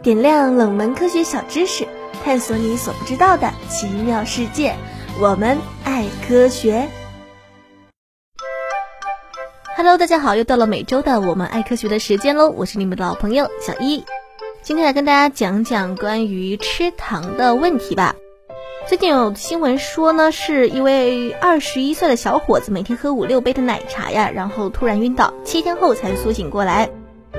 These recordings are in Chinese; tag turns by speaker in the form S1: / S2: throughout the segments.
S1: 点亮冷门科学小知识，探索你所不知道的奇妙世界。我们爱科学。Hello，大家好，又到了每周的我们爱科学的时间喽！我是你们的老朋友小一，今天来跟大家讲讲关于吃糖的问题吧。最近有新闻说呢，是一位二十一岁的小伙子每天喝五六杯的奶茶呀，然后突然晕倒，七天后才苏醒过来。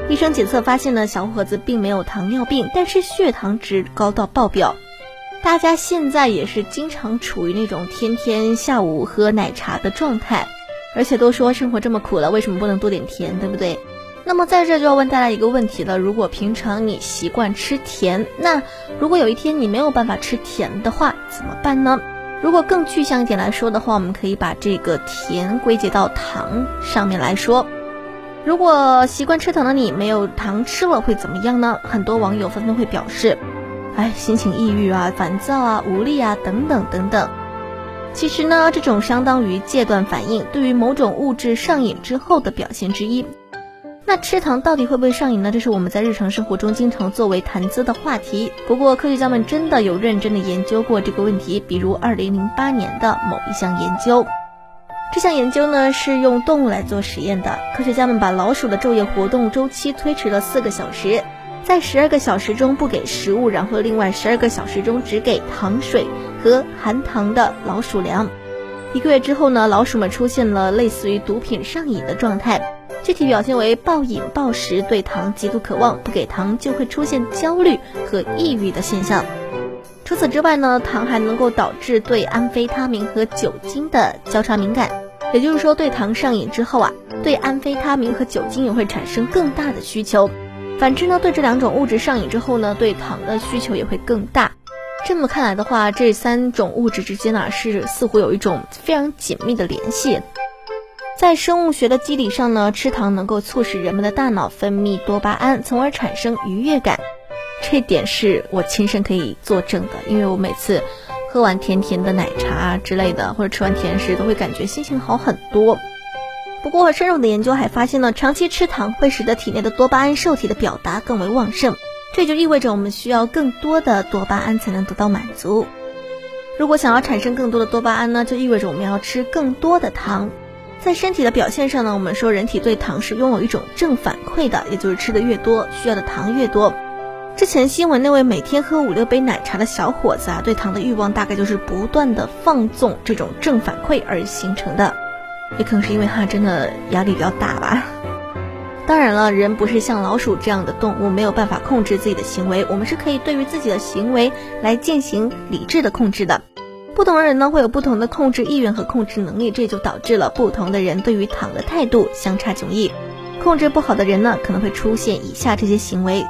S1: 医生检测发现呢，小伙子并没有糖尿病，但是血糖值高到爆表。大家现在也是经常处于那种天天下午喝奶茶的状态，而且都说生活这么苦了，为什么不能多点甜，对不对？那么在这就要问大家一个问题了：如果平常你习惯吃甜，那如果有一天你没有办法吃甜的话，怎么办呢？如果更具象一点来说的话，我们可以把这个甜归结到糖上面来说。如果习惯吃糖的你没有糖吃了会怎么样呢？很多网友纷纷会表示，哎，心情抑郁啊、烦躁啊、无力啊等等等等。其实呢，这种相当于戒断反应，对于某种物质上瘾之后的表现之一。那吃糖到底会不会上瘾呢？这是我们在日常生活中经常作为谈资的话题。不过科学家们真的有认真的研究过这个问题，比如2008年的某一项研究。这项研究呢是用动物来做实验的。科学家们把老鼠的昼夜活动周期推迟了四个小时，在十二个小时中不给食物，然后另外十二个小时中只给糖水和含糖的老鼠粮。一个月之后呢，老鼠们出现了类似于毒品上瘾的状态，具体表现为暴饮暴食，对糖极度渴望，不给糖就会出现焦虑和抑郁的现象。除此之外呢，糖还能够导致对安非他明和酒精的交叉敏感，也就是说，对糖上瘾之后啊，对安非他明和酒精也会产生更大的需求。反之呢，对这两种物质上瘾之后呢，对糖的需求也会更大。这么看来的话，这三种物质之间呢，是似乎有一种非常紧密的联系。在生物学的机理上呢，吃糖能够促使人们的大脑分泌多巴胺，从而产生愉悦感。这点是我亲身可以作证的，因为我每次喝完甜甜的奶茶之类的，或者吃完甜食，都会感觉心情好很多。不过，深入的研究还发现呢，长期吃糖会使得体内的多巴胺受体的表达更为旺盛，这就意味着我们需要更多的多巴胺才能得到满足。如果想要产生更多的多巴胺呢，就意味着我们要吃更多的糖。在身体的表现上呢，我们说人体对糖是拥有一种正反馈的，也就是吃的越多，需要的糖越多。之前新闻那位每天喝五六杯奶茶的小伙子啊，对糖的欲望大概就是不断的放纵这种正反馈而形成的，也可能是因为他真的压力比较大吧。当然了，人不是像老鼠这样的动物，没有办法控制自己的行为，我们是可以对于自己的行为来进行理智的控制的。不同的人呢会有不同的控制意愿和控制能力，这就导致了不同的人对于糖的态度相差迥异。控制不好的人呢，可能会出现以下这些行为。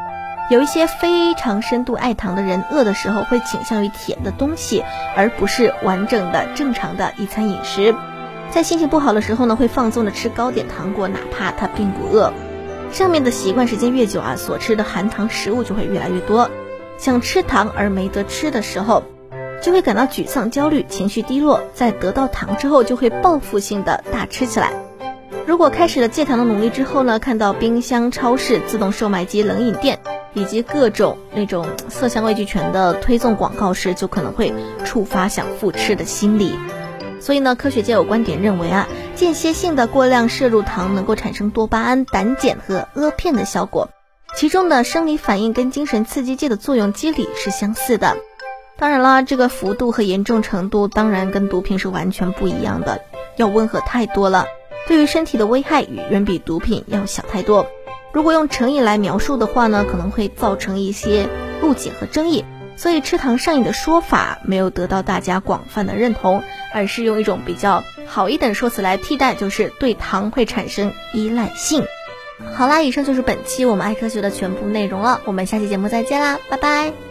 S1: 有一些非常深度爱糖的人，饿的时候会倾向于甜的东西，而不是完整的正常的一餐饮食。在心情不好的时候呢，会放纵的吃糕点糖果，哪怕他并不饿。上面的习惯时间越久啊，所吃的含糖食物就会越来越多。想吃糖而没得吃的时候，就会感到沮丧、焦虑、情绪低落。在得到糖之后，就会报复性的大吃起来。如果开始了戒糖的努力之后呢，看到冰箱、超市、自动售卖机、冷饮店。以及各种那种色香味俱全的推送广告时，就可能会触发想复吃的心理。所以呢，科学界有观点认为啊，间歇性的过量摄入糖能够产生多巴胺、胆碱和阿片的效果，其中的生理反应跟精神刺激剂的作用机理是相似的。当然啦，这个幅度和严重程度当然跟毒品是完全不一样的，要温和太多了，对于身体的危害远比毒品要小太多。如果用成瘾来描述的话呢，可能会造成一些误解和争议，所以吃糖上瘾的说法没有得到大家广泛的认同，而是用一种比较好一点的说辞来替代，就是对糖会产生依赖性。好啦，以上就是本期我们爱科学的全部内容了，我们下期节目再见啦，拜拜。